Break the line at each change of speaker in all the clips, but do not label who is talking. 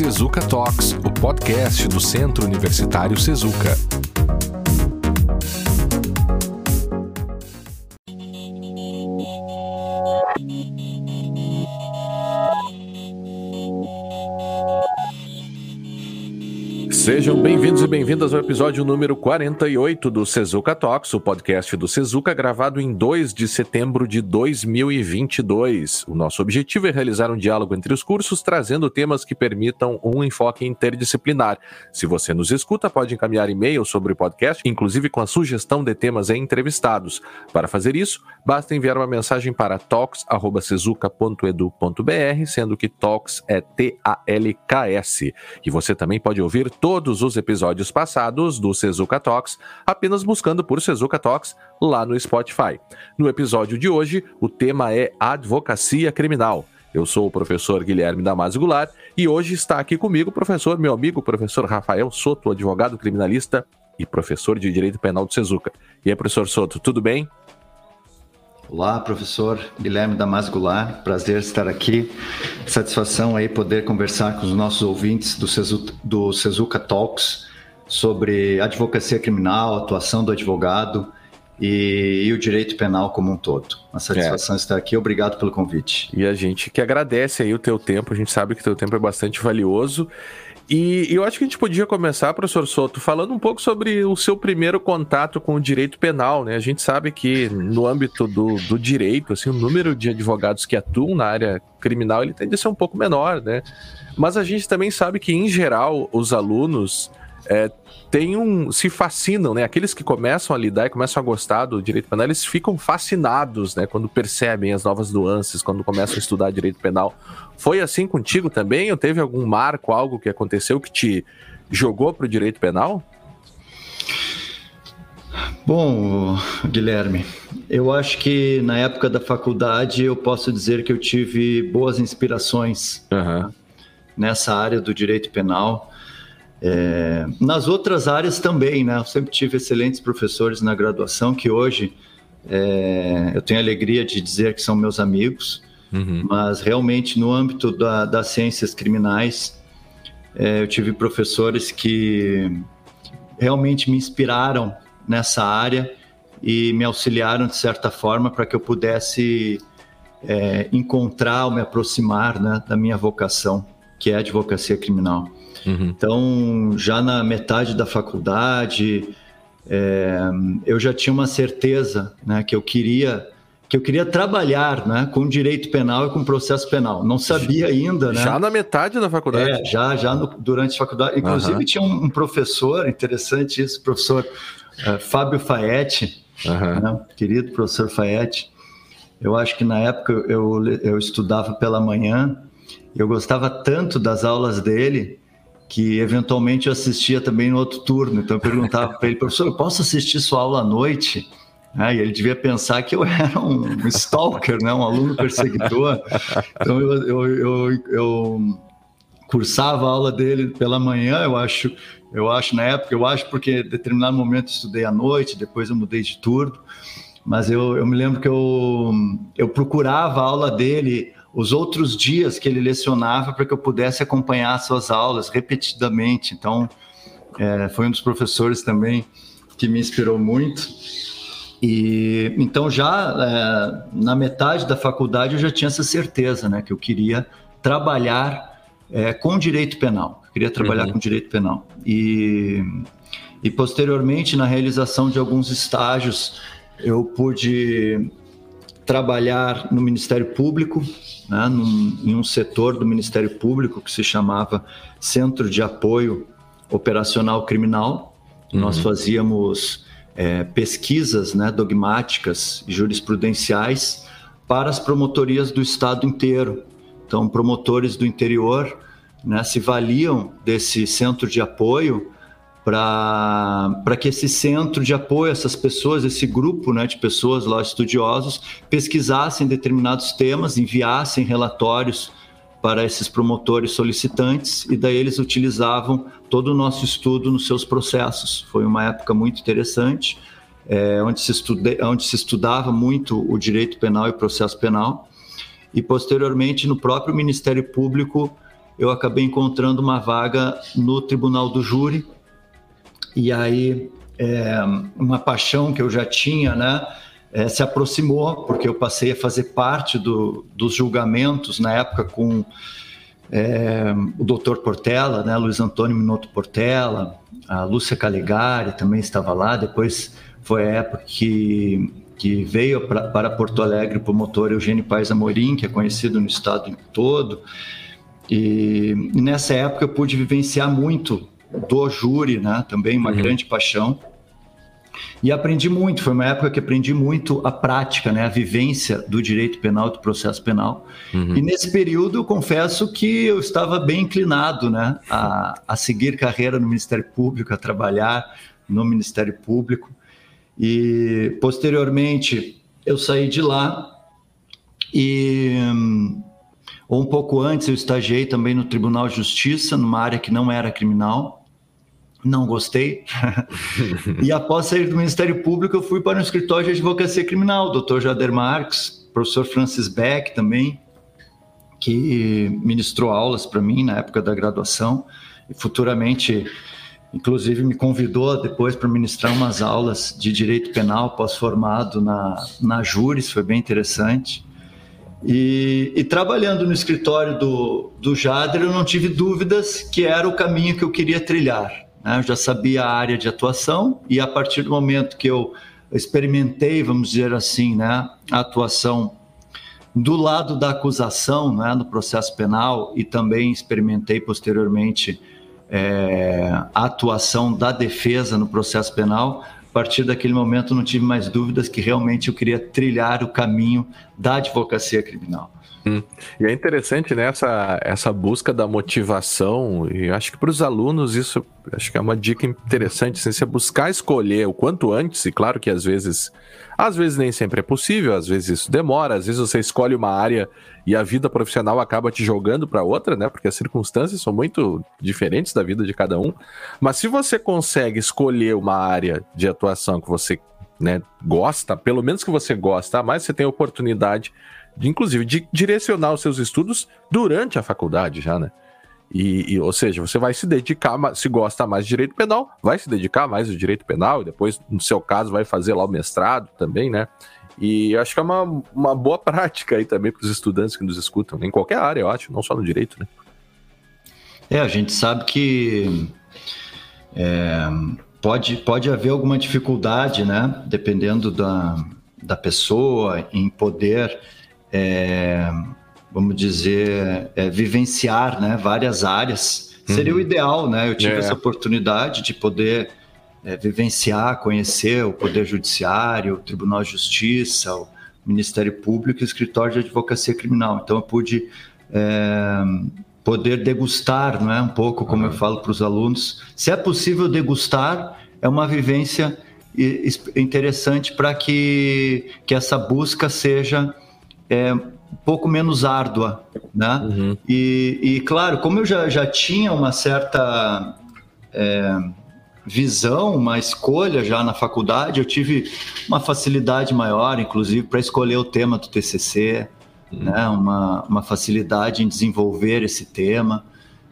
Sezuka Talks, o podcast do Centro Universitário Sezuka. Sejam bem-vindos e bem-vindas ao episódio número 48 do Sezuka Talks, o podcast do Sezuka, gravado em 2 de setembro de 2022. O nosso objetivo é realizar um diálogo entre os cursos, trazendo temas que permitam um enfoque interdisciplinar. Se você nos escuta, pode encaminhar e-mail sobre o podcast, inclusive com a sugestão de temas e entrevistados. Para fazer isso, basta enviar uma mensagem para talks.sezuka.edu.br, sendo que Talks é T-A-L-K-S. E você também pode ouvir todo todos os episódios passados do Sezuka Talks, apenas buscando por Sezuka Talks lá no Spotify. No episódio de hoje, o tema é advocacia criminal. Eu sou o professor Guilherme Damasio Goulart e hoje está aqui comigo o professor, meu amigo, professor Rafael Soto, advogado criminalista e professor de Direito Penal do Sezuka. E aí, professor Soto, tudo bem?
Olá, professor Guilherme Damasio Goulart, prazer estar aqui. Satisfação aí poder conversar com os nossos ouvintes do, Cezu, do Cezuca Talks sobre advocacia criminal, atuação do advogado e, e, o direito penal como um todo. Uma satisfação é. estar aqui, obrigado pelo convite.
E a gente que agradece aí o teu tempo, a gente sabe que o teu tempo é bastante valioso e, eu acho que a gente podia começar, professor Soto, falando um pouco sobre o seu primeiro contato com o direito penal, né? A gente sabe que no âmbito do, do direito, assim, o número de advogados que atuam na área criminal ele tende a ser um pouco menor, né? Mas a gente também sabe que, em geral, os alunos é, tem um, se fascinam, né? Aqueles que começam a lidar e começam a gostar do direito penal, eles ficam fascinados, né? Quando percebem as novas nuances, quando começam a estudar direito penal. Foi assim contigo também? Ou teve algum marco, algo que aconteceu que te jogou para o direito penal?
Bom, Guilherme, eu acho que na época da faculdade eu posso dizer que eu tive boas inspirações uhum. nessa área do direito penal. É, nas outras áreas também, né? Eu sempre tive excelentes professores na graduação que hoje é, eu tenho a alegria de dizer que são meus amigos. Uhum. Mas realmente no âmbito da, das ciências criminais, é, eu tive professores que realmente me inspiraram nessa área e me auxiliaram de certa forma para que eu pudesse é, encontrar ou me aproximar né, da minha vocação, que é a advocacia criminal. Uhum. Então, já na metade da faculdade, é, eu já tinha uma certeza né, que eu queria que eu queria trabalhar né, com direito penal e com processo penal. Não sabia ainda, né?
Já na metade da faculdade?
É, já, já no, durante a faculdade. Inclusive, uhum. tinha um, um, professor, interessante isso, professor uh, Fábio Faetti, uhum. né, querido professor Faetti. Eu acho que na época eu, eu estudava pela manhã, eu gostava tanto das aulas dele que eventualmente eu assistia também no outro turno. Então eu perguntava para ele, professor, eu posso assistir sua aula à noite? Né? E ele devia pensar que eu era um stalker, né? um aluno perseguidor. Então eu, eu, eu, eu cursava a aula dele pela manhã, eu acho, eu acho na época, eu acho porque em determinado momento estudei à noite, depois eu mudei de turno, mas eu, eu me lembro que eu, eu procurava a aula dele os outros dias que ele lecionava para que eu pudesse acompanhar suas aulas repetidamente. Então, é, foi um dos professores também que me inspirou muito. E então já é, na metade da faculdade eu já tinha essa certeza, né, que eu queria trabalhar é, com direito penal, eu queria trabalhar uhum. com direito penal. E, e posteriormente na realização de alguns estágios eu pude trabalhar no Ministério Público, né, num, em um setor do Ministério Público que se chamava Centro de Apoio Operacional Criminal. Uhum. Nós fazíamos é, pesquisas né, dogmáticas e jurisprudenciais para as promotorias do Estado inteiro. Então, promotores do interior né, se valiam desse centro de apoio para que esse centro de apoio, essas pessoas, esse grupo né, de pessoas lá, estudiosos, pesquisassem determinados temas, enviassem relatórios para esses promotores solicitantes e daí eles utilizavam todo o nosso estudo nos seus processos. Foi uma época muito interessante, é, onde, se estude, onde se estudava muito o direito penal e o processo penal. E posteriormente, no próprio Ministério Público, eu acabei encontrando uma vaga no Tribunal do Júri. E aí, é, uma paixão que eu já tinha, né? É, se aproximou, porque eu passei a fazer parte do, dos julgamentos na época com é, o doutor Portela, né, Luiz Antônio Minotto Portela, a Lúcia Calegari também estava lá. Depois foi a época que, que veio pra, para Porto Alegre o promotor Eugênio Paes Amorim, que é conhecido no estado todo. E, e nessa época eu pude vivenciar muito do júri, né, também uma uhum. grande paixão. E aprendi muito, foi uma época que aprendi muito a prática, né, a vivência do direito penal, do processo penal. Uhum. E nesse período, eu confesso que eu estava bem inclinado né, a, a seguir carreira no Ministério Público, a trabalhar no Ministério Público. E posteriormente, eu saí de lá e ou um pouco antes eu estagiei também no Tribunal de Justiça, numa área que não era criminal não gostei. e após sair do Ministério Público, eu fui para um escritório de advocacia criminal, Dr. Jader Marques, professor Francis Beck também, que ministrou aulas para mim na época da graduação e futuramente, inclusive, me convidou depois para ministrar umas aulas de direito penal pós-formado na, na Júris, foi bem interessante. E, e, trabalhando no escritório do, do Jader, eu não tive dúvidas que era o caminho que eu queria trilhar. Né? Eu já sabia a área de atuação e a partir do momento que eu experimentei, vamos dizer assim, né, a atuação do lado da acusação, né, no processo penal e também experimentei posteriormente é, a atuação da defesa no processo penal. A partir daquele momento, não tive mais dúvidas que realmente eu queria trilhar o caminho da advocacia criminal.
Hum. E é interessante né, essa, essa busca da motivação, e acho que para os alunos isso acho que é uma dica interessante, assim, você buscar escolher o quanto antes, e claro que às vezes, às vezes nem sempre é possível, às vezes isso demora, às vezes você escolhe uma área e a vida profissional acaba te jogando para outra, né? Porque as circunstâncias são muito diferentes da vida de cada um. Mas se você consegue escolher uma área de atuação que você né, gosta, pelo menos que você gosta, mais você tem oportunidade de, inclusive, de direcionar os seus estudos durante a faculdade já, né? E, e, ou seja, você vai se dedicar, se gosta mais de direito penal, vai se dedicar mais ao direito penal, e depois, no seu caso, vai fazer lá o mestrado também, né? E acho que é uma, uma boa prática aí também para os estudantes que nos escutam, em qualquer área, eu acho, não só no direito, né?
É, a gente sabe que é, pode, pode haver alguma dificuldade, né? Dependendo da, da pessoa, em poder é, vamos dizer, é, vivenciar né, várias áreas. Uhum. Seria o ideal, né? Eu tive é. essa oportunidade de poder é, vivenciar, conhecer o Poder Judiciário, o Tribunal de Justiça, o Ministério Público e o Escritório de Advocacia Criminal. Então eu pude é, poder degustar, não é? Um pouco, como uhum. eu falo para os alunos. Se é possível degustar, é uma vivência interessante para que, que essa busca seja é, um pouco menos árdua, né? Uhum. E, e, claro, como eu já, já tinha uma certa é, visão, uma escolha já na faculdade, eu tive uma facilidade maior, inclusive, para escolher o tema do TCC, uhum. né? Uma, uma facilidade em desenvolver esse tema.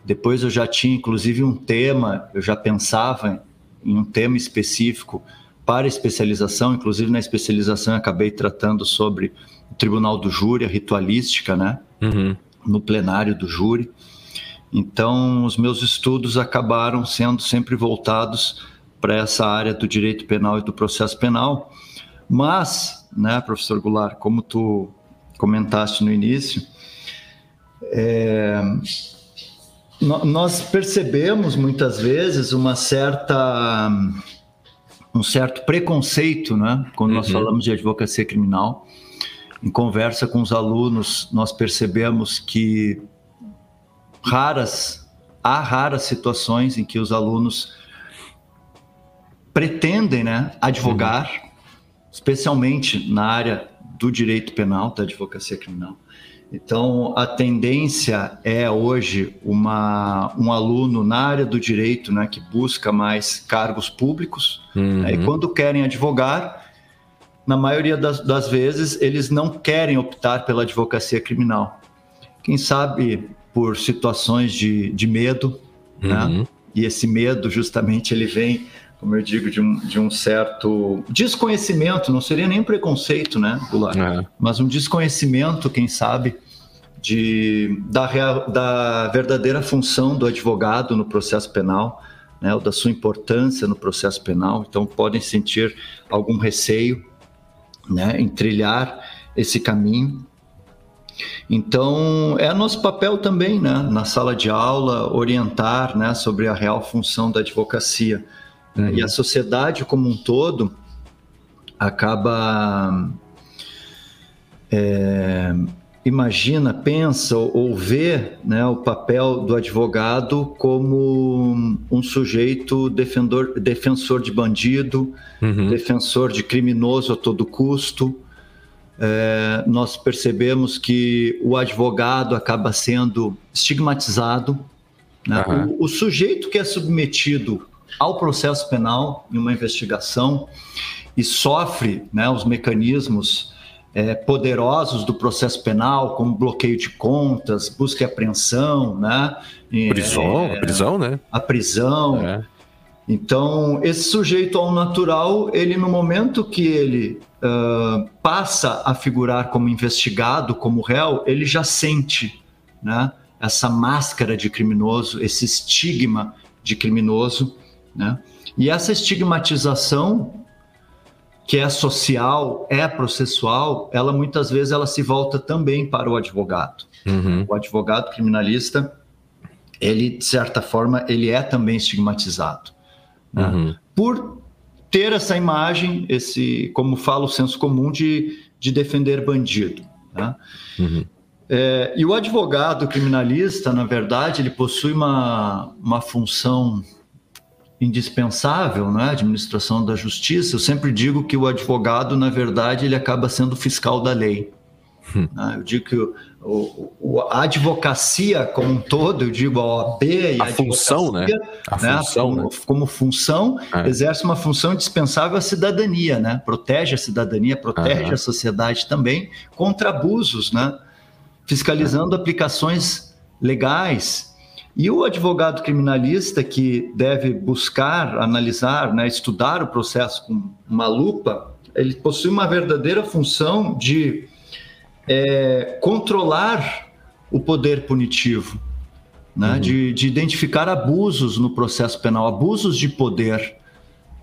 Depois eu já tinha, inclusive, um tema, eu já pensava em um tema específico para especialização, inclusive na especialização eu acabei tratando sobre Tribunal do Júri, a ritualística, né? Uhum. No plenário do júri. Então, os meus estudos acabaram sendo sempre voltados para essa área do direito penal e do processo penal. Mas, né, professor Goulart, como tu comentaste no início, é, nós percebemos muitas vezes uma certa um certo preconceito, né, quando uhum. nós falamos de advocacia criminal, em conversa com os alunos, nós percebemos que raras, há raras situações em que os alunos pretendem né, advogar, uhum. especialmente na área do direito penal, da advocacia criminal. Então, a tendência é hoje uma, um aluno na área do direito né, que busca mais cargos públicos, uhum. né, e quando querem advogar, na maioria das, das, vezes, eles não querem optar pela advocacia criminal. quem sabe por situações de, de medo, né? uhum. né? E esse medo, justamente, ele vem, como eu digo, de um, de um certo desconhecimento, não seria nem preconceito, né, Goulart? É. Mas um desconhecimento, quem sabe, de, da, real, da verdadeira função do advogado no processo penal, né, ou da sua importância no processo penal. Então, podem sentir algum receio né, em trilhar esse caminho. Então, é nosso papel também, né, na sala de aula, orientar né, sobre a real função da advocacia. Uhum. E a sociedade como um todo acaba é, imagina, pensa ou vê né, o papel do advogado como um sujeito defendor, defensor de bandido, uhum. defensor de criminoso a todo custo. É, nós percebemos que o advogado acaba sendo estigmatizado. Né? Uhum. O, o sujeito que é submetido ao processo penal em uma investigação e sofre né, os mecanismos é, poderosos do processo penal, como bloqueio de contas, busca e apreensão, né?
Prisão, é, a prisão, né?
A prisão. É. Então, esse sujeito ao natural, ele no momento que ele uh, passa a figurar como investigado, como réu, ele já sente, né? Essa máscara de criminoso, esse estigma de criminoso, né? E essa estigmatização que é social, é processual, ela muitas vezes ela se volta também para o advogado. Uhum. O advogado criminalista, ele de certa forma, ele é também estigmatizado, né? uhum. por ter essa imagem, esse, como fala o senso comum de, de defender bandido. Né? Uhum. É, e o advogado criminalista, na verdade, ele possui uma, uma função indispensável na é? administração da justiça, eu sempre digo que o advogado, na verdade, ele acaba sendo fiscal da lei. Hum. Né? Eu digo que o, o, a advocacia como um todo, eu digo a OAB e a, a função, né? A né? função, como, né? como função, é. exerce uma função indispensável à cidadania, né? Protege a cidadania, protege a sociedade também contra abusos, né? Fiscalizando uhum. aplicações legais e o advogado criminalista que deve buscar, analisar, né, estudar o processo com uma lupa, ele possui uma verdadeira função de é, controlar o poder punitivo, né, uhum. de, de, identificar abusos no processo penal, abusos de poder.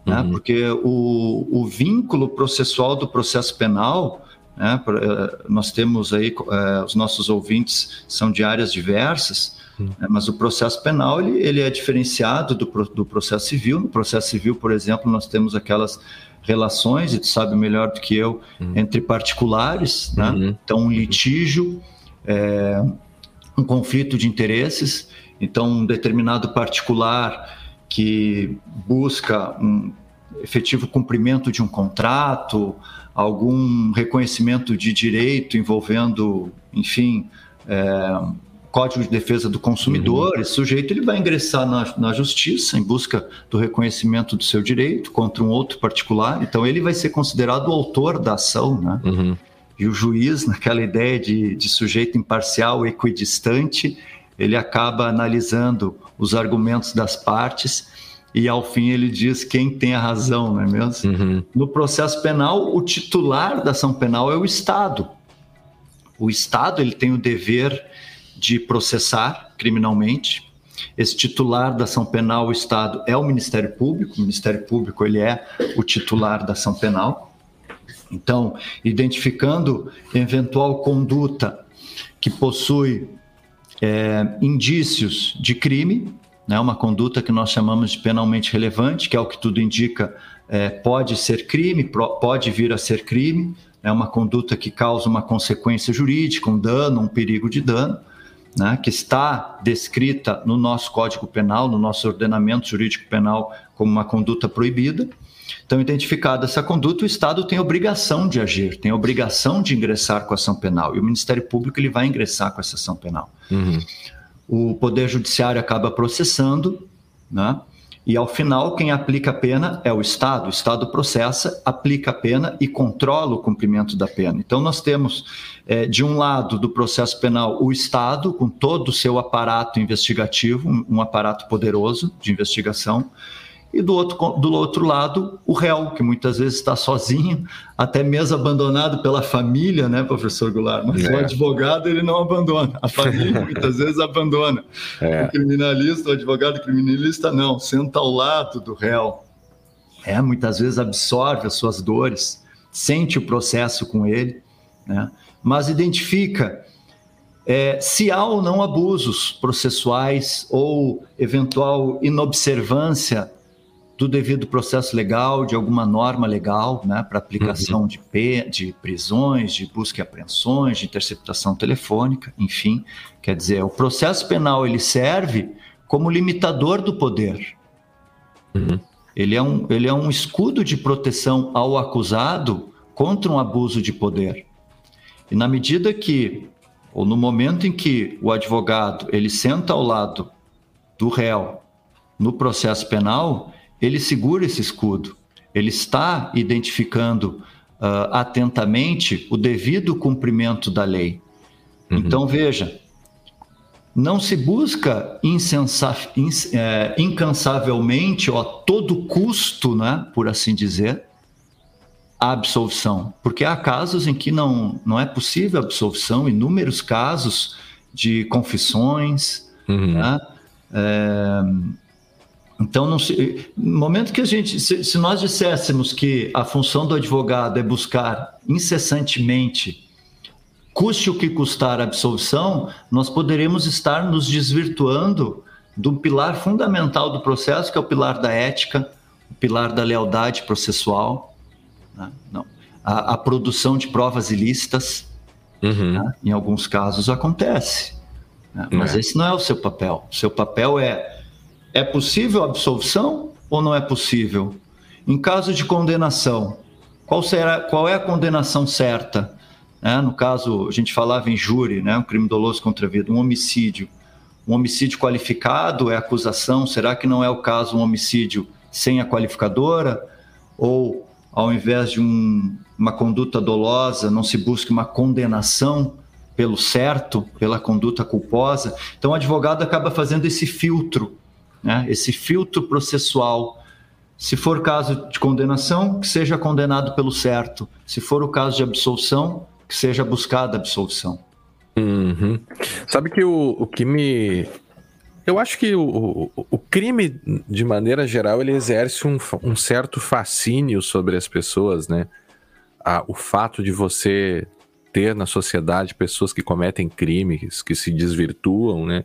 Né, uhum. Porque o, o vínculo processual do processo penal né, é, nós temos aí, é, os nossos ouvintes são de áreas diversas, Hum. Mas o processo penal ele, ele é diferenciado do, do processo civil. No processo civil, por exemplo, nós temos aquelas relações, e tu sabe melhor do que eu, uhum. entre particulares, né? Uhum. Então, um litígio, é, um conflito de interesses. Então, um determinado particular que busca um efetivo cumprimento de um contrato, algum reconhecimento de direito envolvendo, enfim, é, Código de Defesa do Consumidor, uhum. esse sujeito ele vai ingressar na, na justiça em busca do reconhecimento do seu direito contra um outro particular, então ele vai ser considerado o autor da ação, né? Uhum. E o juiz, naquela ideia de, de sujeito imparcial, equidistante, ele acaba analisando os argumentos das partes e ao fim ele diz quem tem a razão, não é mesmo? Uhum. No processo penal, o titular da ação penal é o Estado. O Estado ele tem o dever de processar criminalmente. Esse titular da ação penal, o Estado, é o Ministério Público. O Ministério Público ele é o titular da ação penal. Então, identificando eventual conduta que possui é, indícios de crime, né, uma conduta que nós chamamos de penalmente relevante, que é o que tudo indica, é, pode ser crime, pode vir a ser crime, é uma conduta que causa uma consequência jurídica, um dano, um perigo de dano né, que está descrita no nosso Código Penal, no nosso ordenamento jurídico penal, como uma conduta proibida. Então, identificada essa conduta, o Estado tem obrigação de agir, tem obrigação de ingressar com a ação penal. E o Ministério Público ele vai ingressar com essa ação penal. Uhum. O Poder Judiciário acaba processando, né? E ao final, quem aplica a pena é o Estado. O Estado processa, aplica a pena e controla o cumprimento da pena. Então, nós temos, é, de um lado do processo penal, o Estado, com todo o seu aparato investigativo, um, um aparato poderoso de investigação, e do outro, do outro lado, o réu, que muitas vezes está sozinho, até mesmo abandonado pela família, né, professor Goulart? Mas é. o advogado, ele não abandona. A família muitas vezes abandona. É. O criminalista, o advogado criminalista, não, senta ao lado do réu. É, muitas vezes absorve as suas dores, sente o processo com ele, né? mas identifica é, se há ou não abusos processuais ou eventual inobservância do devido processo legal, de alguma norma legal, né, para aplicação uhum. de, de prisões, de busca e apreensões, de interceptação telefônica, enfim. Quer dizer, o processo penal ele serve como limitador do poder. Uhum. Ele, é um, ele é um escudo de proteção ao acusado contra um abuso de poder. E na medida que, ou no momento em que o advogado ele senta ao lado do réu no processo penal, ele segura esse escudo, ele está identificando uh, atentamente o devido cumprimento da lei. Uhum. Então, veja, não se busca é, incansavelmente, ou a todo custo, né, por assim dizer, a absolvição, porque há casos em que não, não é possível a absolvição, inúmeros casos de confissões, uhum. né, é, então, se, no momento que a gente, se, se, nós disséssemos que a função do advogado é buscar incessantemente, custe o que custar a absolvição, nós poderemos estar nos desvirtuando do pilar fundamental do processo, que é o pilar da ética, o pilar da lealdade processual, né? não, a, a, produção de provas ilícitas, uhum. né? em alguns casos acontece, né? mas é. esse não é o seu papel. O seu papel é é possível absolvição ou não é possível? Em caso de condenação, qual, será, qual é a condenação certa? É, no caso, a gente falava em júri, né, um crime doloso contra a vida, um homicídio. Um homicídio qualificado é acusação? Será que não é o caso um homicídio sem a qualificadora? Ou, ao invés de um, uma conduta dolosa, não se busca uma condenação pelo certo, pela conduta culposa? Então, o advogado acaba fazendo esse filtro né? esse filtro processual. Se for caso de condenação, que seja condenado pelo certo. Se for o caso de absolvição, que seja buscada a absolvição.
Uhum. Sabe que o, o que me. Eu acho que o, o, crime, de maneira geral, ele exerce um, um certo fascínio sobre as pessoas, né? O fato de você ter na sociedade pessoas que cometem crimes, que se desvirtuam, né?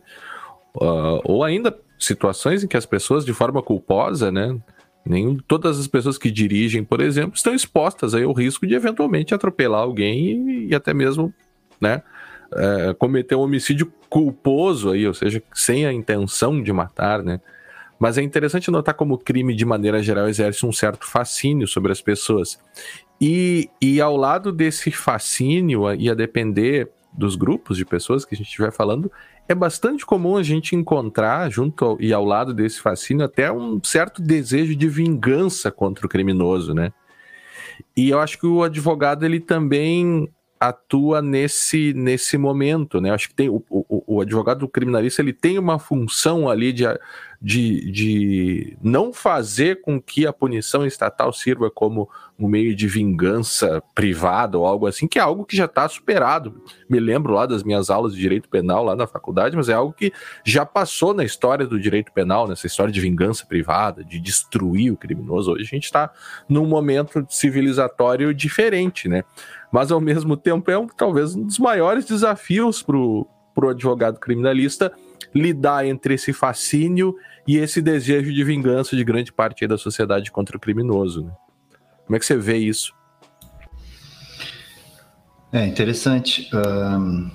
Uh, ou ainda situações em que as pessoas, de forma culposa, né? Nem todas as pessoas que dirigem, por exemplo, estão expostas aí ao risco de eventualmente atropelar alguém e, e até mesmo, né? É, cometer um homicídio culposo aí, ou seja, sem a intenção de matar, né? Mas é interessante notar como o crime, de maneira geral, exerce um certo fascínio sobre as pessoas. E, e ao lado desse fascínio, e a depender dos grupos de pessoas que a gente estiver falando, é bastante comum a gente encontrar, junto ao, e ao lado desse fascínio, até um certo desejo de vingança contra o criminoso, né? E eu acho que o advogado ele também atua nesse, nesse momento, né? Acho que tem o, o, o advogado criminalista ele tem uma função ali de, de, de não fazer com que a punição estatal sirva como um meio de vingança privada ou algo assim, que é algo que já está superado. Me lembro lá das minhas aulas de direito penal lá na faculdade, mas é algo que já passou na história do direito penal, nessa história de vingança privada, de destruir o criminoso. Hoje a gente está num momento civilizatório diferente, né? Mas ao mesmo tempo é um, talvez um dos maiores desafios para o advogado criminalista lidar entre esse fascínio e esse desejo de vingança de grande parte da sociedade contra o criminoso. Né? Como é que você vê isso?
É interessante. Um,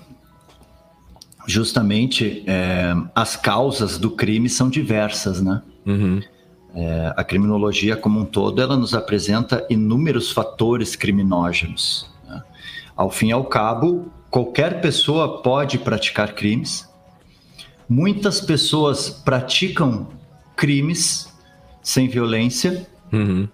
justamente é, as causas do crime são diversas, né? Uhum. É, a criminologia como um todo ela nos apresenta inúmeros fatores criminógenos. Ao fim e ao cabo, qualquer pessoa pode praticar crimes. Muitas pessoas praticam crimes sem violência, uhum.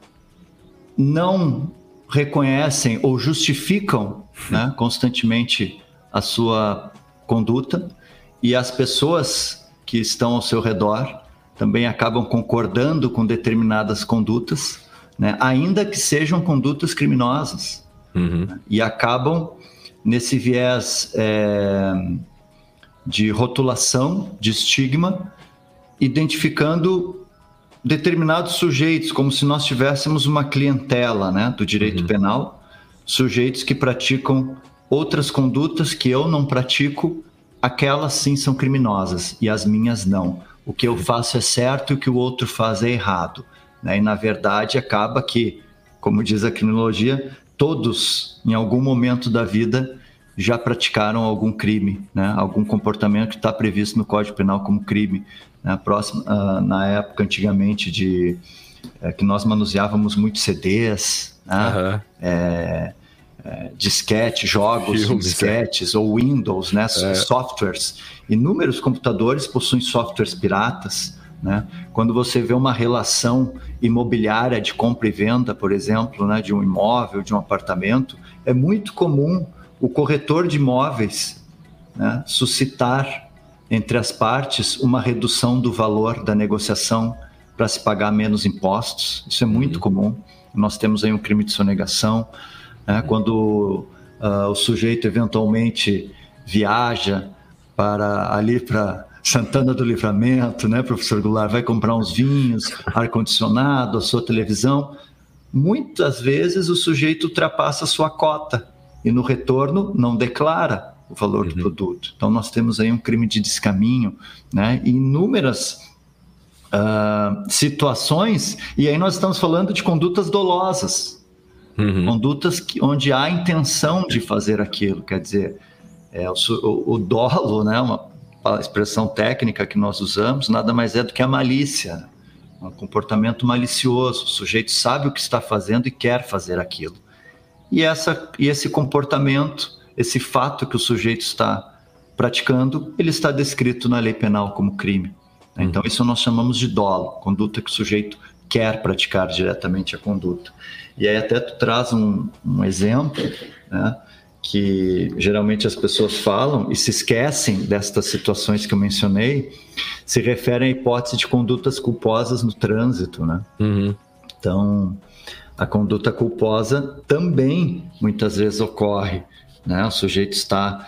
não reconhecem ou justificam né, constantemente a sua conduta e as pessoas que estão ao seu redor também acabam concordando com determinadas condutas, né, ainda que sejam condutas criminosas, uhum. né, e acabam nesse viés é, de rotulação, de estigma, identificando determinados sujeitos, como se nós tivéssemos uma clientela né, do direito uhum. penal, sujeitos que praticam outras condutas que eu não pratico, aquelas sim são criminosas e as minhas não. O que eu faço é certo e o que o outro faz é errado. Né? E na verdade acaba que, como diz a criminologia, todos em algum momento da vida já praticaram algum crime, né? algum comportamento que está previsto no Código Penal como crime. Né? Próximo, uh, na época, antigamente, de uh, que nós manuseávamos muito CDs, né? uhum. é, é, disquete, jogos Filmes, disquetes, é. ou Windows, né? É. softwares. Inúmeros computadores possuem softwares piratas. Né? Quando você vê uma relação imobiliária de compra e venda, por exemplo, né, de um imóvel, de um apartamento, é muito comum o corretor de imóveis né, suscitar entre as partes uma redução do valor da negociação para se pagar menos impostos. Isso é muito uhum. comum. Nós temos aí um crime de sonegação. Né, uhum. Quando uh, o sujeito eventualmente viaja para ali para Santana do Livramento, né, professor Goulart, vai comprar uns vinhos, ar-condicionado, a sua televisão. Muitas vezes o sujeito ultrapassa a sua cota e no retorno não declara o valor uhum. do produto. Então nós temos aí um crime de descaminho, né? E inúmeras uh, situações, e aí nós estamos falando de condutas dolosas, uhum. condutas que, onde há intenção de fazer aquilo, quer dizer, é, o, o, o dolo, né? Uma expressão técnica que nós usamos, nada mais é do que a malícia, né? um comportamento malicioso. O sujeito sabe o que está fazendo e quer fazer aquilo. E, essa, e esse comportamento, esse fato que o sujeito está praticando, ele está descrito na lei penal como crime. Né? Então, isso nós chamamos de dolo, conduta que o sujeito quer praticar diretamente a conduta. E aí até tu traz um, um exemplo, né, que geralmente as pessoas falam e se esquecem destas situações que eu mencionei, se referem à hipótese de condutas culposas no trânsito, né? Uhum. Então, a conduta culposa também muitas vezes ocorre. Né? O sujeito está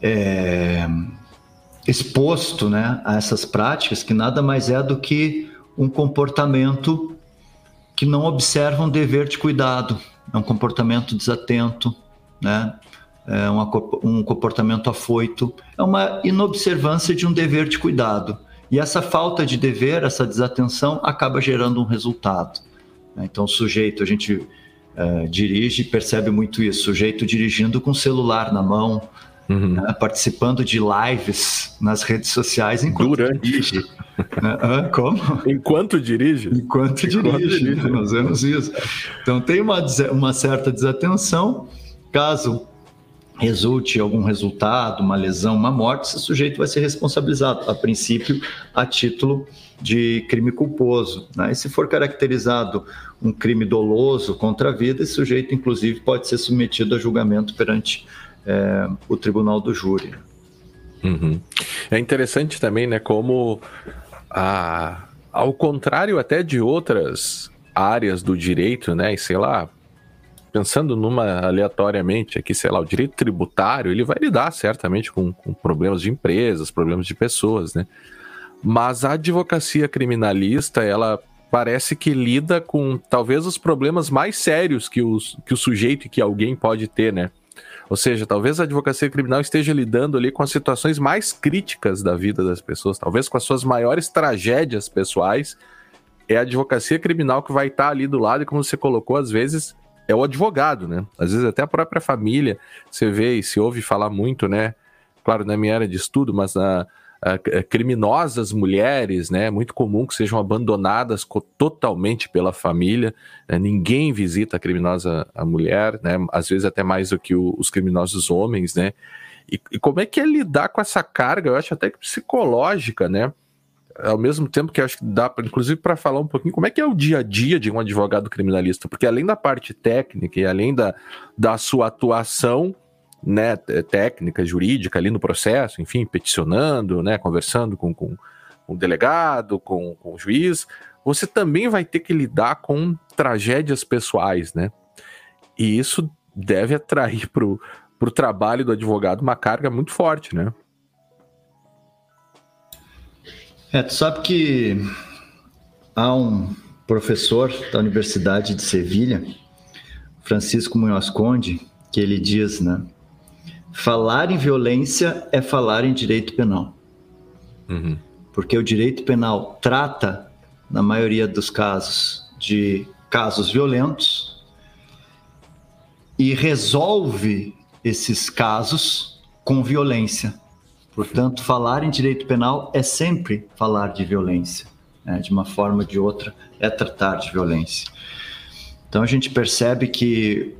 é, exposto né, a essas práticas que nada mais é do que um comportamento que não observa um dever de cuidado, é um comportamento desatento, né? é uma, um comportamento afoito, é uma inobservância de um dever de cuidado. E essa falta de dever, essa desatenção, acaba gerando um resultado. Né? Então, o sujeito, a gente uh, dirige e percebe muito isso. O sujeito dirigindo com o celular na mão, uhum. né? participando de lives nas redes sociais enquanto Durante. dirige.
né? Como? Enquanto dirige?
Enquanto, enquanto dirige, dirige. nós vemos isso. Então, tem uma, uma certa desatenção. Caso resulte algum resultado, uma lesão, uma morte, esse sujeito vai ser responsabilizado, a princípio, a título de crime culposo. Né? E se for caracterizado um crime doloso contra a vida, esse sujeito, inclusive, pode ser submetido a julgamento perante é, o tribunal do júri.
Uhum. É interessante também, né, como a, ao contrário até de outras áreas do direito, né, e sei lá, pensando numa aleatoriamente aqui, sei lá, o direito tributário, ele vai lidar certamente com, com problemas de empresas, problemas de pessoas, né? Mas a advocacia criminalista, ela parece que lida com talvez os problemas mais sérios que, os, que o sujeito e que alguém pode ter, né? Ou seja, talvez a advocacia criminal esteja lidando ali com as situações mais críticas da vida das pessoas, talvez com as suas maiores tragédias pessoais. É a advocacia criminal que vai estar ali do lado e, como você colocou, às vezes é o advogado, né? Às vezes até a própria família, você vê e se ouve falar muito, né? Claro, na minha área de estudo, mas na uh, criminosas mulheres, né? Muito comum que sejam abandonadas totalmente pela família. Né? Ninguém visita a criminosa a mulher, né? Às vezes até mais do que o, os criminosos homens, né? E, e, como é que é lidar com essa carga? Eu acho até que psicológica, né? Ao mesmo tempo que acho que dá, pra, inclusive, para falar um pouquinho como é que é o dia a dia de um advogado criminalista, porque além da parte técnica e além da, da sua atuação né, técnica, jurídica ali no processo, enfim, peticionando, né, conversando com, com, com o delegado, com, com o juiz, você também vai ter que lidar com tragédias pessoais, né? E isso deve atrair para o trabalho do advogado uma carga muito forte, né?
É, tu sabe que há um professor da Universidade de Sevilha, Francisco Munhoz Conde, que ele diz, né? Falar em violência é falar em direito penal. Uhum. Porque o direito penal trata, na maioria dos casos, de casos violentos e resolve esses casos com violência. Portanto, falar em direito penal é sempre falar de violência, né? de uma forma ou de outra, é tratar de violência. Então a gente percebe que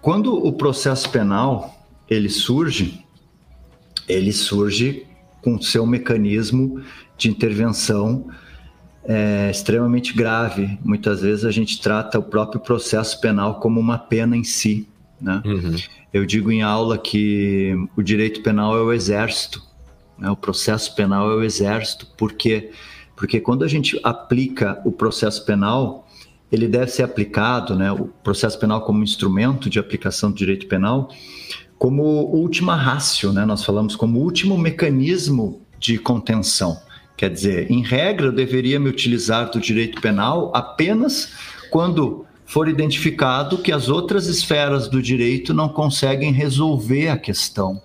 quando o processo penal ele surge, ele surge com seu mecanismo de intervenção é, extremamente grave. Muitas vezes a gente trata o próprio processo penal como uma pena em si. Né? Uhum. Eu digo em aula que o direito penal é o exército, né? o processo penal é o exército, por quê? Porque quando a gente aplica o processo penal, ele deve ser aplicado, né, o processo penal como instrumento de aplicação do direito penal, como última rácio, né? Nós falamos como último mecanismo de contenção. Quer dizer, em regra, eu deveria me utilizar do direito penal apenas quando for identificado que as outras esferas do direito não conseguem resolver a questão,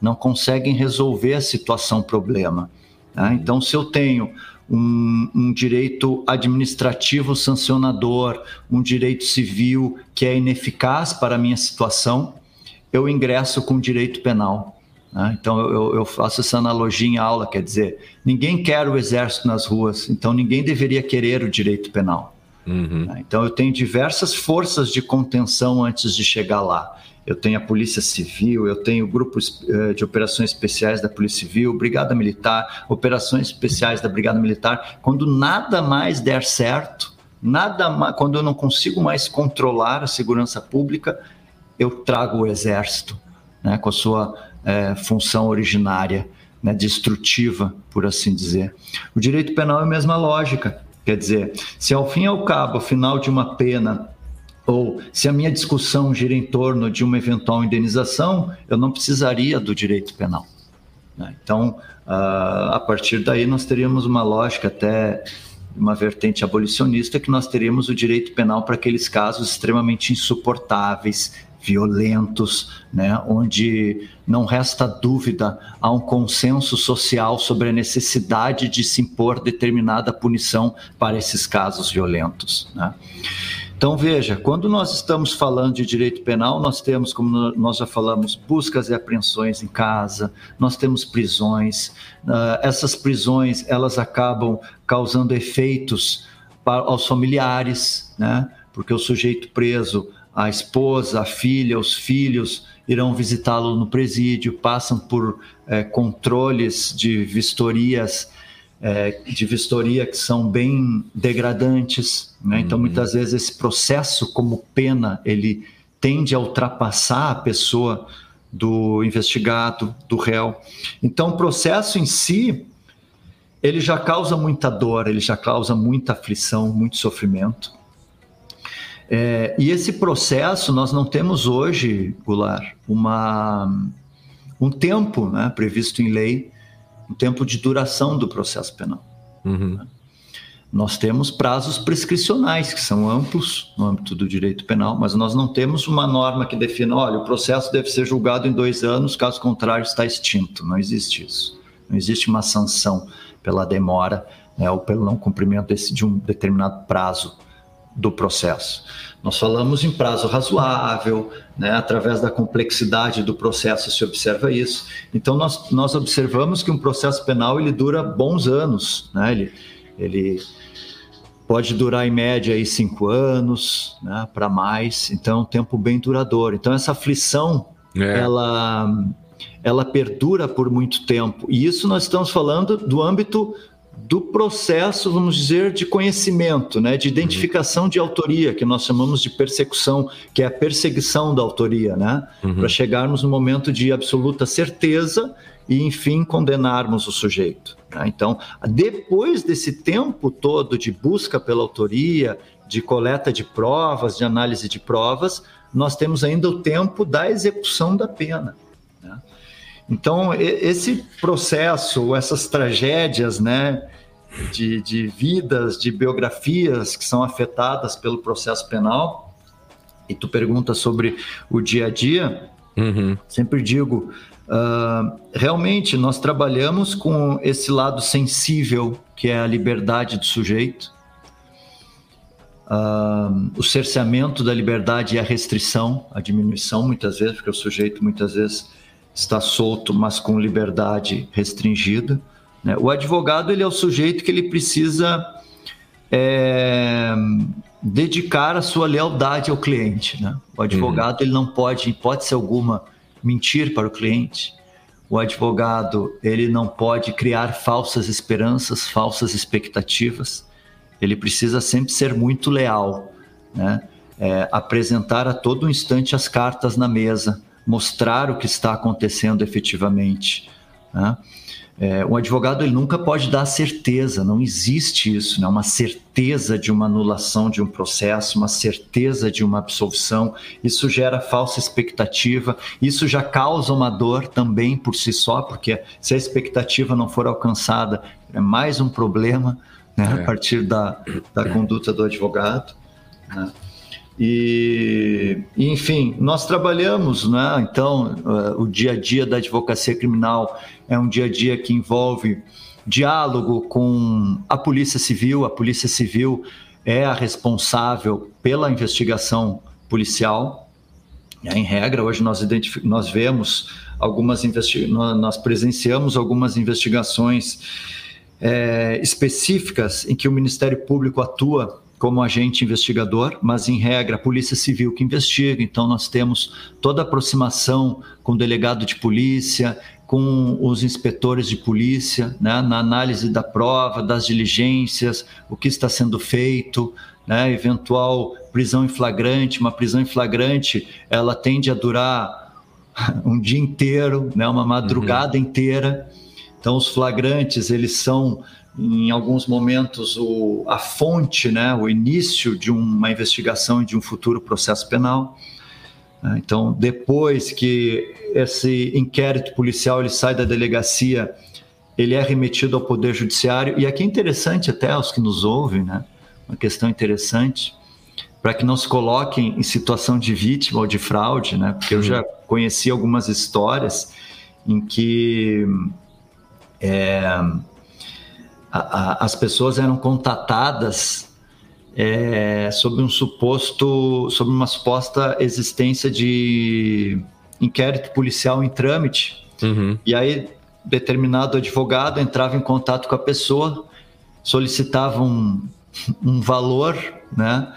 não conseguem resolver a situação problema. Tá? Então, se eu tenho um, um, direito administrativo sancionador, um direito civil que é ineficaz para a minha situação, eu ingresso com direito penal. Né? Então, eu, eu, faço essa analogia em aula, quer dizer, ninguém quer o exército nas ruas, então ninguém deveria querer o direito penal. Uhum. Né? Então, eu tenho diversas forças de contenção antes de chegar lá. Eu tenho a Polícia Civil, eu tenho grupos uh, de operações especiais da Polícia Civil, Brigada Militar, operações especiais da Brigada Militar. Quando nada mais der certo, nada mais, quando eu não consigo mais controlar a segurança pública, eu trago o Exército, né, com a sua é, função originária, né, destrutiva, por assim dizer. O direito penal é a mesma lógica. Quer dizer, se ao fim e ao cabo, final de uma pena, ou se a minha discussão gira em torno de uma eventual indenização, eu não precisaria do direito penal. Né? Então, uh, a partir daí, nós teríamos uma lógica até uma vertente abolicionista que nós teríamos o direito penal para aqueles casos extremamente insuportáveis, violentos, né, onde não resta dúvida, há um consenso social sobre a necessidade de se impor determinada punição para esses casos violentos. Né. Então, veja, quando nós estamos falando de direito penal, nós temos, como nós já falamos, buscas e apreensões em casa, nós temos prisões. Uh, essas prisões, elas acabam causando efeitos para, aos familiares, né? porque o sujeito preso a esposa, a filha, os filhos irão visitá-lo no presídio, passam por é, controles de vistorias, é, de vistoria que são bem degradantes. Né? Então, uhum. muitas vezes esse processo, como pena, ele tende a ultrapassar a pessoa do investigado, do réu. Então, o processo em si, ele já causa muita dor, ele já causa muita aflição, muito sofrimento. É, e esse processo, nós não temos hoje, Goulart, uma, um tempo né, previsto em lei, um tempo de duração do processo penal. Uhum. Nós temos prazos prescricionais, que são amplos no âmbito do direito penal, mas nós não temos uma norma que defina, olha, o processo deve ser julgado em dois anos, caso contrário está extinto. Não existe isso. Não existe uma sanção pela demora né, ou pelo não cumprimento desse, de um determinado prazo do processo. Nós falamos em prazo razoável, né? através da complexidade do processo se observa isso. Então, nós, nós observamos que um processo penal ele dura bons anos, né? ele, ele pode durar em média aí cinco anos né? para mais, então é um tempo bem duradouro. Então, essa aflição, é. ela, ela perdura por muito tempo. E isso nós estamos falando do âmbito do processo, vamos dizer, de conhecimento, né, de identificação uhum. de autoria, que nós chamamos de persecução, que é a perseguição da autoria, né, uhum. para chegarmos no momento de absoluta certeza e, enfim, condenarmos o sujeito. Né? Então, depois desse tempo todo de busca pela autoria, de coleta de provas, de análise de provas, nós temos ainda o tempo da execução da pena. Então, esse processo, essas tragédias, né, de, de vidas, de biografias que são afetadas pelo processo penal, e tu pergunta sobre o dia a dia, uhum. sempre digo, uh, realmente nós trabalhamos com esse lado sensível, que é a liberdade do sujeito, uh, o cerceamento da liberdade e a restrição, a diminuição muitas vezes, porque o sujeito muitas vezes está solto, mas com liberdade restringida. Né? O advogado ele é o sujeito que ele precisa é, dedicar a sua lealdade ao cliente. Né? O advogado uhum. ele não pode, em hipótese alguma, mentir para o cliente. O advogado ele não pode criar falsas esperanças, falsas expectativas. Ele precisa sempre ser muito leal, né? É, apresentar a todo instante as cartas na mesa, mostrar o que está acontecendo efetivamente. Né? É, um advogado ele nunca pode dar certeza, não existe isso, né? uma certeza de uma anulação de um processo, uma certeza de uma absolvição. Isso gera falsa expectativa, isso já causa uma dor também por si só, porque se a expectativa não for alcançada, é mais um problema né? é. a partir da, da conduta do advogado. Né? E, enfim, nós trabalhamos, né? então, uh, o dia a dia da advocacia criminal é um dia a dia que envolve diálogo com a Polícia Civil. A Polícia Civil é a responsável pela investigação policial. Em regra, hoje nós, nós vemos algumas nós presenciamos algumas investigações é, específicas em que o Ministério Público atua como agente investigador, mas em regra a Polícia Civil que investiga, então nós temos toda a aproximação com o delegado de polícia, com os inspetores de polícia, né, na análise da prova, das diligências, o que está sendo feito, né, eventual prisão em flagrante, uma prisão em flagrante, ela tende a durar um dia inteiro, né, uma madrugada uhum. inteira. Então os flagrantes, eles são em alguns momentos o, a fonte, né, o início de uma investigação e de um futuro processo penal. Né. Então, depois que esse inquérito policial ele sai da delegacia, ele é remetido ao Poder Judiciário. E aqui é interessante até aos que nos ouvem, né, uma questão interessante, para que não se coloquem em situação de vítima ou de fraude, né, porque eu já conheci algumas histórias em que é, a, a, as pessoas eram contatadas é, sobre um suposto, sobre uma suposta existência de inquérito policial em trâmite. Uhum. E aí determinado advogado entrava em contato com a pessoa, solicitava um, um valor, né?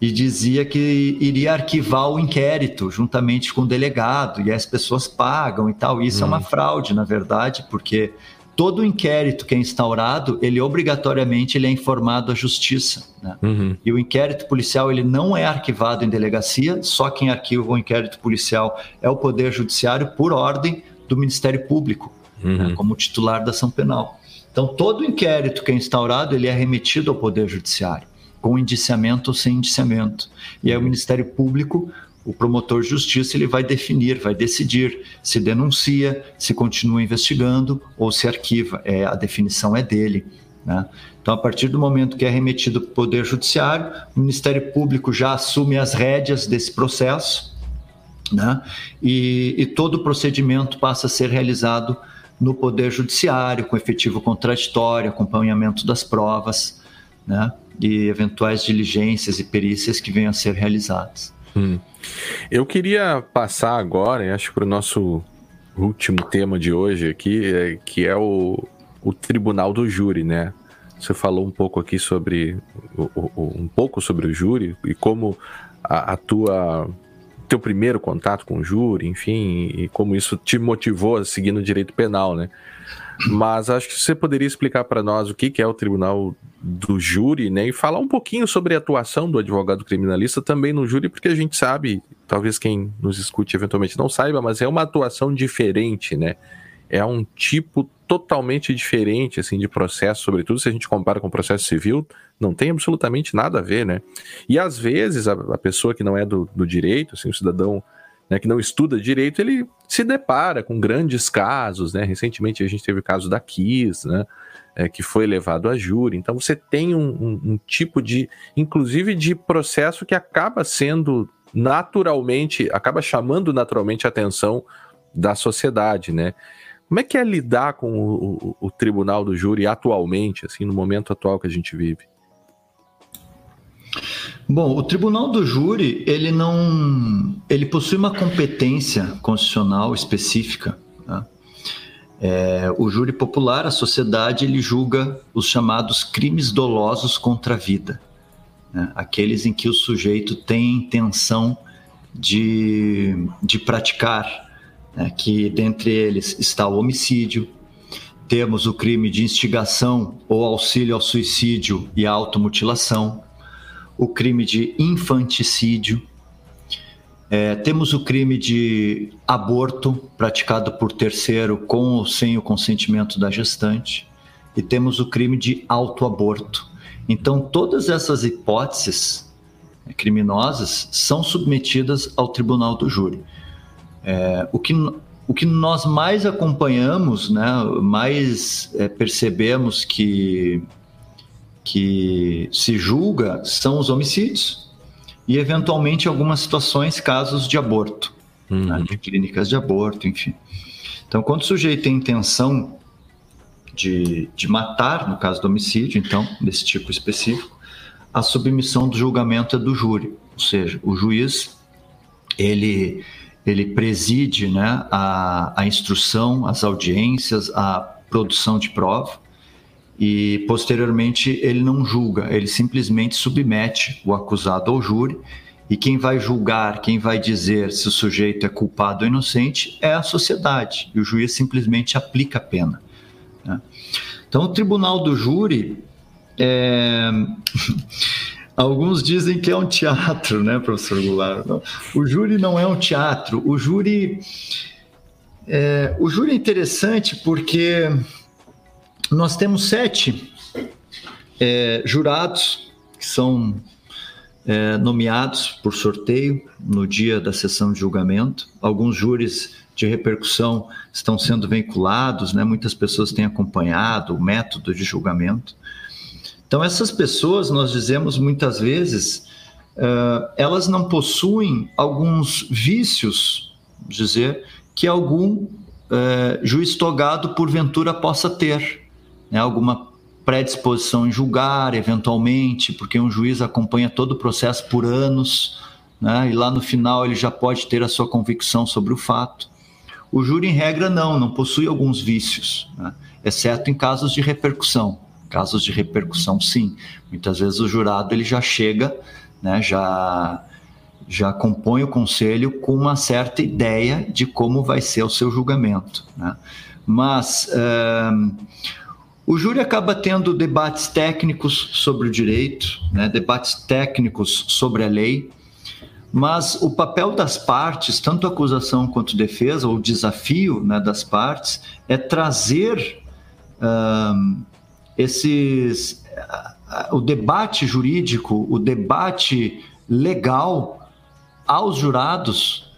E dizia que iria arquivar o inquérito juntamente com o delegado, e as pessoas pagam e tal. Isso é uma uhum. fraude, na verdade, porque todo inquérito que é instaurado, ele obrigatoriamente ele é informado à justiça. Né? Uhum. E o inquérito policial ele não é arquivado em delegacia, só quem arquiva o inquérito policial é o Poder Judiciário por ordem do Ministério Público, né? uhum. né? como titular da ação penal. Então, todo inquérito que é instaurado, ele é remetido ao Poder Judiciário, com indiciamento ou sem indiciamento. E aí o Ministério Público o promotor de justiça ele vai definir, vai decidir se denuncia, se continua investigando ou se arquiva. É, a definição é dele. Né? Então, a partir do momento que é remetido para o Poder Judiciário, o Ministério Público já assume as rédeas desse processo né? e, e todo o procedimento passa a ser realizado no Poder Judiciário, com efetivo contraditório, acompanhamento das provas né? e eventuais diligências e perícias que venham a ser realizadas.
Hum. Eu queria passar agora, acho para o nosso último tema de hoje aqui, é, que é o, o Tribunal do Júri, né? Você falou um pouco aqui sobre um pouco sobre o júri e como a, a tua teu primeiro contato com o júri, enfim, e como isso te motivou a seguir no direito penal, né? Mas acho que você poderia explicar para nós o que, que é o Tribunal do Júri, né? E falar um pouquinho sobre a atuação do advogado criminalista também no júri, porque a gente sabe, talvez quem nos escute eventualmente não saiba, mas é uma atuação diferente, né? É um tipo totalmente diferente, assim, de processo, sobretudo se a gente compara com o processo civil, não tem absolutamente nada a ver, né? E às vezes a, a pessoa que não é do, do direito, assim, o cidadão né, que não estuda direito, ele se depara com grandes casos, né? Recentemente a gente teve o caso da Kiss, né? É, que foi levado a júri. Então você tem um, um, um, tipo de, inclusive, de processo que acaba sendo naturalmente, acaba chamando naturalmente a atenção da sociedade, né? Como é que é lidar com o, o, o tribunal do júri atualmente, assim, no momento atual que a gente vive?
Bom, o Tribunal do Júri ele não, ele possui uma competência constitucional específica. Né? É, o júri popular, a sociedade, ele julga os chamados crimes dolosos contra a vida, né? aqueles em que o sujeito tem intenção de, de praticar, né? que dentre eles está o homicídio, temos o crime de instigação ou auxílio ao suicídio e automutilação, o crime de infanticídio, é, temos o crime de aborto praticado por terceiro com ou sem o consentimento da gestante, e temos o crime de autoaborto. Então, todas essas hipóteses é, criminosas são submetidas ao tribunal do júri. É, o, que, o que nós mais acompanhamos, né, mais é, percebemos que que se julga são os homicídios e, eventualmente, algumas situações, casos de aborto, uhum. né, de clínicas de aborto, enfim. Então, quando o sujeito tem intenção de, de matar, no caso do homicídio, então, desse tipo específico, a submissão do julgamento é do júri, ou seja, o juiz ele, ele preside né, a, a instrução, as audiências, a produção de prova, e posteriormente ele não julga, ele simplesmente submete o acusado ao júri e quem vai julgar, quem vai dizer se o sujeito é culpado ou inocente é a sociedade e o juiz simplesmente aplica a pena. Né? Então, o tribunal do júri, é... alguns dizem que é um teatro, né, professor Goulart? O júri não é um teatro, o júri é, o júri é interessante porque nós temos sete é, jurados que são é, nomeados por sorteio no dia da sessão de julgamento. Alguns júris de repercussão estão sendo vinculados, né? muitas pessoas têm acompanhado o método de julgamento. Então, essas pessoas, nós dizemos muitas vezes, uh, elas não possuem alguns vícios, dizer, que algum uh, juiz togado porventura possa ter né, alguma predisposição em julgar, eventualmente, porque um juiz acompanha todo o processo por anos, né, e lá no final ele já pode ter a sua convicção sobre o fato. O júri, em regra, não, não possui alguns vícios, né, exceto em casos de repercussão. Casos de repercussão, sim. Muitas vezes o jurado ele já chega, né, já, já compõe o conselho com uma certa ideia de como vai ser o seu julgamento. Né. Mas. Uh, o júri acaba tendo debates técnicos sobre o direito, né, debates técnicos sobre a lei, mas o papel das partes, tanto acusação quanto defesa, ou desafio né, das partes, é trazer um, esses, o debate jurídico, o debate legal aos jurados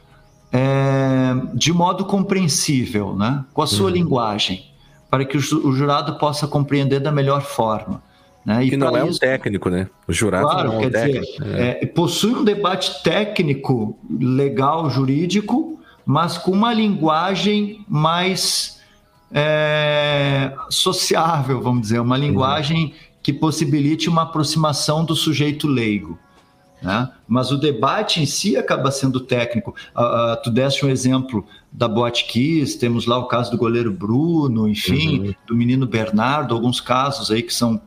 é, de modo compreensível, né, com a sua uhum. linguagem para que o jurado possa compreender da melhor forma. Né?
E que não é um técnico, né? O jurado claro, não é um técnico.
Dizer, é. É, possui um debate técnico, legal, jurídico, mas com uma linguagem mais é, sociável, vamos dizer, uma linguagem uhum. que possibilite uma aproximação do sujeito leigo. Né? Mas o debate em si acaba sendo técnico. Uh, tu deste um exemplo da Boate Kiss, temos lá o caso do goleiro Bruno, enfim, uhum. do menino Bernardo, alguns casos aí que são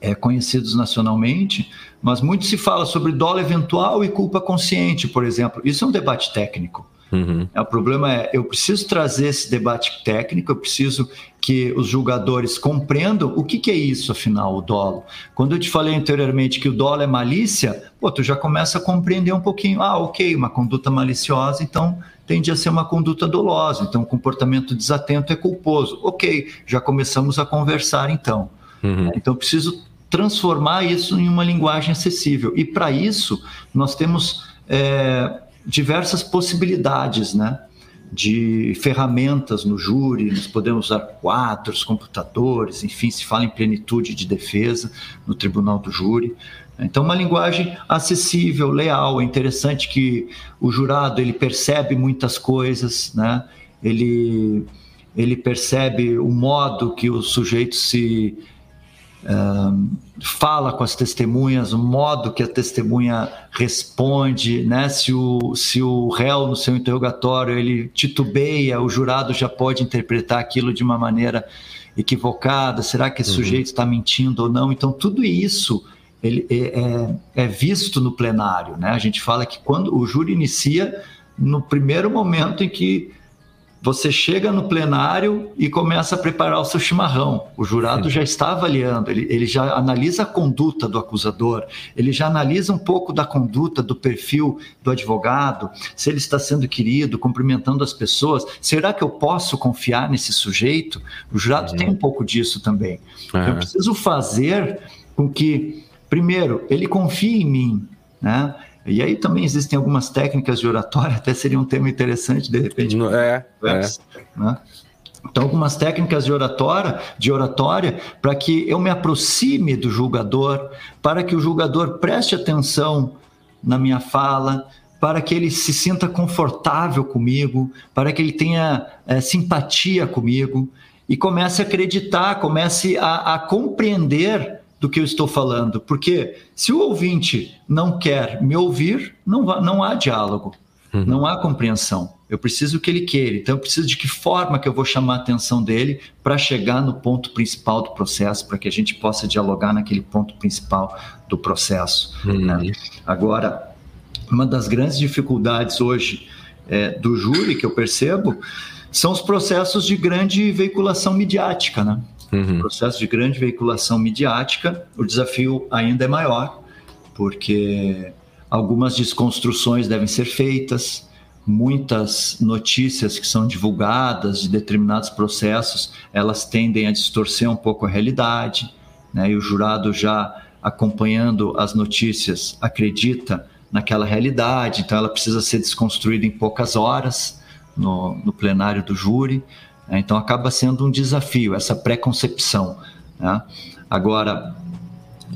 é, conhecidos nacionalmente, mas muito se fala sobre dolo eventual e culpa consciente, por exemplo. Isso é um debate técnico. Uhum. O problema é, eu preciso trazer esse debate técnico, eu preciso que os julgadores compreendam o que, que é isso, afinal, o dolo. Quando eu te falei anteriormente que o dolo é malícia, pô, tu já começa a compreender um pouquinho. Ah, ok, uma conduta maliciosa, então tende a ser uma conduta dolosa, então comportamento desatento é culposo. Ok, já começamos a conversar então. Uhum. Então preciso transformar isso em uma linguagem acessível. E para isso, nós temos é, diversas possibilidades, né? De ferramentas no júri, nós podemos usar quadros, computadores, enfim, se fala em plenitude de defesa no tribunal do júri. Então, uma linguagem acessível, leal, é interessante que o jurado ele percebe muitas coisas, né? Ele ele percebe o modo que o sujeito se fala com as testemunhas, o modo que a testemunha responde, né? Se o, se o réu no seu interrogatório ele titubeia, o jurado já pode interpretar aquilo de uma maneira equivocada. Será que esse uhum. sujeito está mentindo ou não? Então tudo isso ele é, é, é visto no plenário, né? A gente fala que quando o júri inicia no primeiro momento em que você chega no plenário e começa a preparar o seu chimarrão. O jurado já está avaliando, ele, ele já analisa a conduta do acusador, ele já analisa um pouco da conduta, do perfil do advogado, se ele está sendo querido, cumprimentando as pessoas. Será que eu posso confiar nesse sujeito? O jurado uhum. tem um pouco disso também. Uhum. Eu preciso fazer com que, primeiro, ele confie em mim, né? E aí também existem algumas técnicas de oratória, até seria um tema interessante, de repente.
É, é.
Né? Então, algumas técnicas de oratória, de oratória, para que eu me aproxime do julgador, para que o julgador preste atenção na minha fala, para que ele se sinta confortável comigo, para que ele tenha é, simpatia comigo e comece a acreditar, comece a, a compreender do que eu estou falando, porque se o ouvinte não quer me ouvir, não, não há diálogo, uhum. não há compreensão. Eu preciso que ele queira, então eu preciso de que forma que eu vou chamar a atenção dele para chegar no ponto principal do processo, para que a gente possa dialogar naquele ponto principal do processo. Uhum. Né? Agora, uma das grandes dificuldades hoje é, do júri que eu percebo são os processos de grande veiculação midiática, né? Uhum. processo de grande veiculação midiática, o desafio ainda é maior, porque algumas desconstruções devem ser feitas, muitas notícias que são divulgadas de determinados processos, elas tendem a distorcer um pouco a realidade, né? e o jurado já acompanhando as notícias acredita naquela realidade, então ela precisa ser desconstruída em poucas horas no, no plenário do júri. Né? Então acaba sendo um desafio essa pré-concepção. Né? Agora,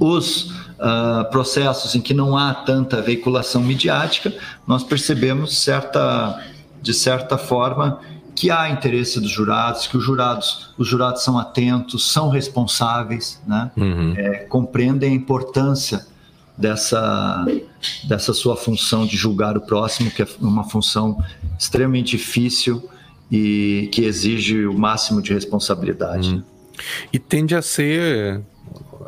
os uh, processos em que não há tanta veiculação midiática, nós percebemos certa, de certa forma que há interesse dos jurados, que os jurados, os jurados são atentos, são responsáveis, né? Uhum. É, compreendem a importância dessa, dessa sua função de julgar o próximo, que é uma função extremamente difícil, e que exige o máximo de responsabilidade. Hum.
E tende a ser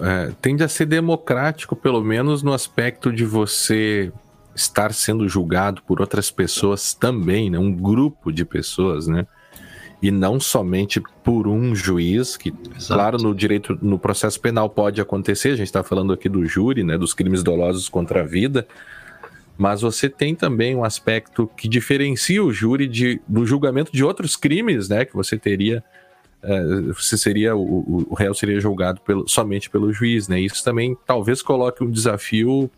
é, tende a ser democrático, pelo menos no aspecto de você estar sendo julgado por outras pessoas também, né? Um grupo de pessoas, né? E não somente por um juiz, que, Exato. claro, no direito, no processo penal pode acontecer, a gente está falando aqui do júri, né? Dos crimes dolosos contra a vida, mas você tem também um aspecto que diferencia o júri de, do julgamento de outros crimes, né? Que você teria. É, você seria o, o réu seria julgado pelo, somente pelo juiz, né? Isso também talvez coloque um desafio,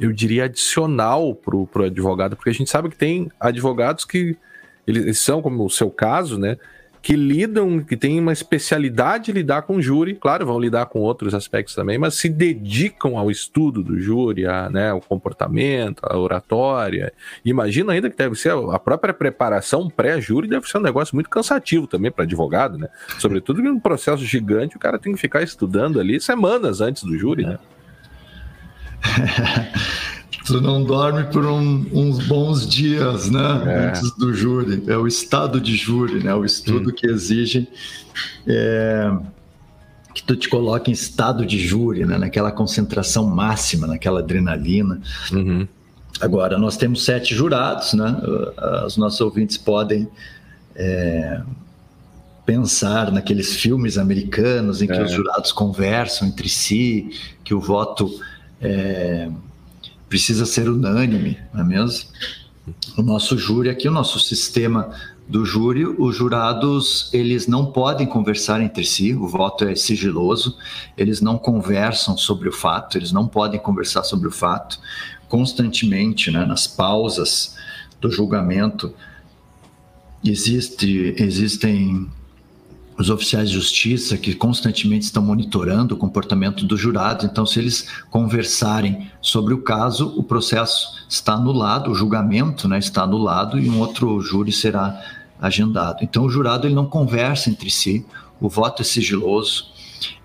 eu diria, adicional para o advogado, porque a gente sabe que tem advogados que eles são, como o seu caso, né? Que lidam, que têm uma especialidade de lidar com júri, claro, vão lidar com outros aspectos também, mas se dedicam ao estudo do júri, a, né, o comportamento, a oratória. Imagina ainda que deve ser a própria preparação pré-júri deve ser um negócio muito cansativo também para advogado, né? Sobretudo em um processo gigante, o cara tem que ficar estudando ali semanas antes do júri, né?
tu não dorme por um, uns bons dias, né? É. Antes do júri. É o estado de júri, né? O estudo hum. que exige é, que tu te coloca em estado de júri, né? naquela concentração máxima, naquela adrenalina. Uhum. Agora, nós temos sete jurados, né? Os nossos ouvintes podem é, pensar naqueles filmes americanos em que é. os jurados conversam entre si, que o voto é, precisa ser unânime, não é mesmo? O nosso júri aqui, o nosso sistema do júri, os jurados eles não podem conversar entre si, o voto é sigiloso, eles não conversam sobre o fato, eles não podem conversar sobre o fato constantemente, né, nas pausas do julgamento. Existe, existem os oficiais de justiça que constantemente estão monitorando o comportamento dos jurados. Então, se eles conversarem sobre o caso, o processo está anulado, o julgamento né, está anulado e um outro júri será agendado. Então, o jurado ele não conversa entre si, o voto é sigiloso,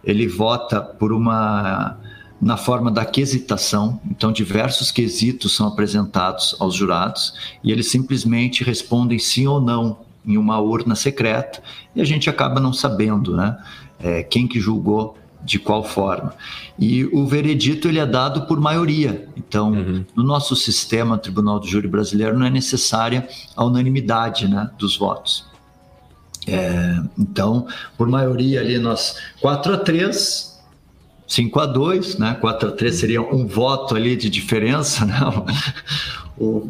ele vota por uma na forma da quesitação. Então, diversos quesitos são apresentados aos jurados e eles simplesmente respondem sim ou não em uma urna secreta e a gente acaba não sabendo, né? É, quem que julgou de qual forma. E o veredito ele é dado por maioria. Então, uhum. no nosso sistema Tribunal do Júri Brasileiro não é necessária a unanimidade né, dos votos. É, então, por maioria ali nós 4 a 3, 5 a 2, né? 4 a 3 seria um voto ali de diferença, né?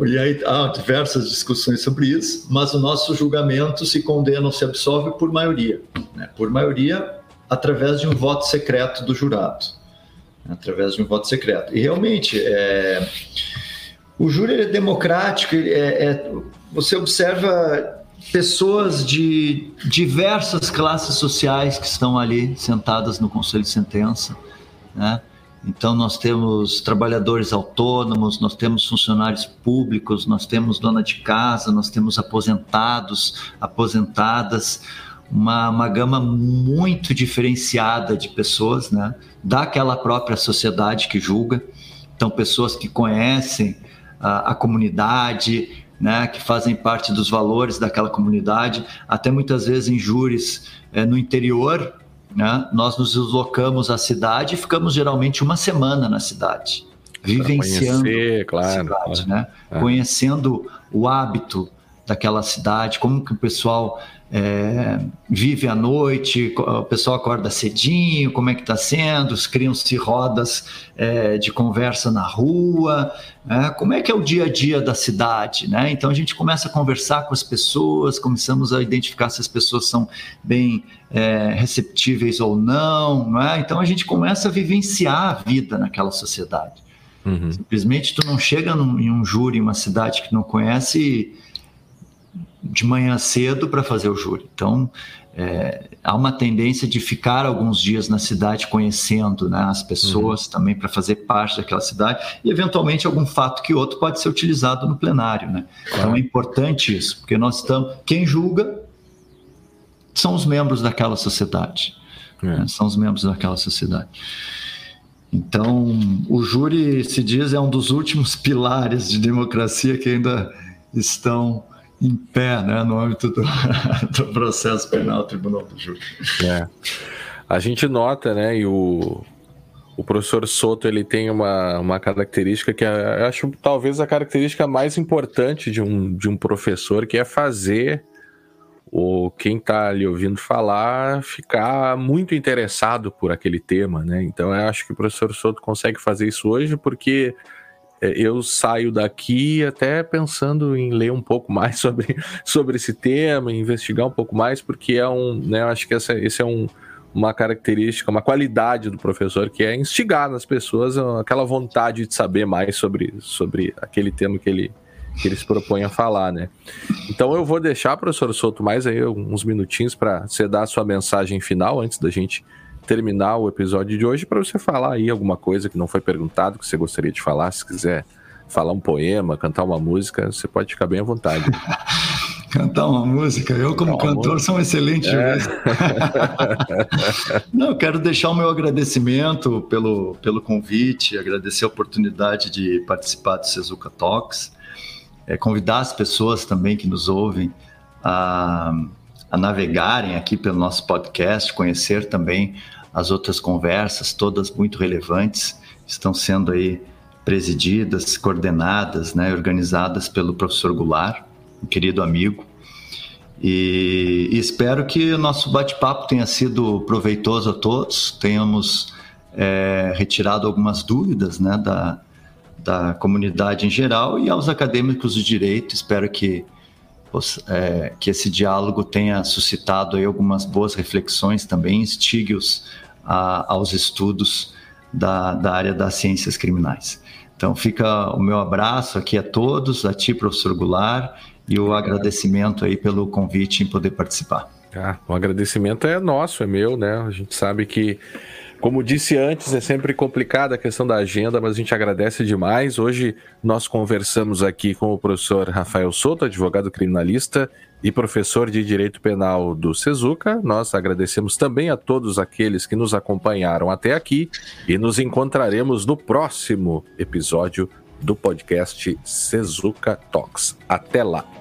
E aí há diversas discussões sobre isso, mas o nosso julgamento se condena ou se absolve por maioria. Né? Por maioria, através de um voto secreto do jurado. Através de um voto secreto. E realmente, é, o júri é democrático, é, é, você observa pessoas de diversas classes sociais que estão ali sentadas no conselho de sentença, né? Então, nós temos trabalhadores autônomos, nós temos funcionários públicos, nós temos dona de casa, nós temos aposentados, aposentadas, uma, uma gama muito diferenciada de pessoas, né? daquela própria sociedade que julga. Então, pessoas que conhecem a, a comunidade, né? que fazem parte dos valores daquela comunidade, até muitas vezes em júris é, no interior, né? Nós nos deslocamos à cidade e ficamos geralmente uma semana na cidade, vivenciando conhecer, claro, a cidade, né? É. conhecendo o hábito daquela cidade, como que o pessoal é, vive à noite, o pessoal acorda cedinho, como é que está sendo, criam-se rodas é, de conversa na rua, né? como é que é o dia a dia da cidade, né? Então a gente começa a conversar com as pessoas, começamos a identificar se as pessoas são bem é, receptíveis ou não, não é? Então a gente começa a vivenciar a vida naquela sociedade. Uhum. Simplesmente tu não chega num, em um júri em uma cidade que não conhece de manhã cedo para fazer o júri. Então, é, há uma tendência de ficar alguns dias na cidade conhecendo né, as pessoas uhum. também para fazer parte daquela cidade e eventualmente algum fato que outro pode ser utilizado no plenário, né? Claro. Então é importante isso, porque nós estamos quem julga são os membros daquela sociedade, é. né? são os membros daquela sociedade. Então o júri se diz é um dos últimos pilares de democracia que ainda estão em pé né, no âmbito do, do processo penal Tribunal do Júri.
É. A gente nota, né, e o, o professor Soto ele tem uma, uma característica que é, eu acho talvez a característica mais importante de um, de um professor, que é fazer o quem está ali ouvindo falar ficar muito interessado por aquele tema, né? Então eu acho que o professor Soto consegue fazer isso hoje porque eu saio daqui até pensando em ler um pouco mais sobre, sobre esse tema, investigar um pouco mais, porque é um, né, eu acho que essa, esse é um, uma característica, uma qualidade do professor, que é instigar nas pessoas aquela vontade de saber mais sobre, sobre aquele tema que ele, que ele se propõe a falar, né? Então eu vou deixar, professor Souto, mais aí uns minutinhos para você dar a sua mensagem final antes da gente terminar o episódio de hoje para você falar aí alguma coisa que não foi perguntado, que você gostaria de falar, se quiser falar um poema, cantar uma música, você pode ficar bem à vontade.
cantar uma música, eu como cantor música. sou um excelente é. Não, quero deixar o meu agradecimento pelo, pelo convite, agradecer a oportunidade de participar do Sezuka Talks, é, convidar as pessoas também que nos ouvem a a navegarem aqui pelo nosso podcast, conhecer também as outras conversas, todas muito relevantes, estão sendo aí presididas, coordenadas, né, organizadas pelo professor Goulart, um querido amigo. E, espero que o nosso bate-papo tenha sido proveitoso a todos, tenhamos é, retirado algumas dúvidas né, da, da comunidade em geral e aos acadêmicos de direito. Espero que, é, que esse diálogo tenha suscitado aí algumas boas reflexões também, instigue-os aos estudos da, da área das ciências criminais. Então fica o meu abraço aqui a todos, a ti, professor Goulart, e o agradecimento aí pelo convite em poder participar.
Ah, o agradecimento é nosso, é meu, né? A gente sabe que como disse antes, é sempre complicada a questão da agenda, mas a gente agradece demais. Hoje nós conversamos aqui com o professor Rafael Souto, advogado criminalista e professor de Direito Penal do Sezuca. Nós agradecemos também a todos aqueles que nos acompanharam até aqui e nos encontraremos no próximo episódio do podcast Sezuca Talks. Até lá!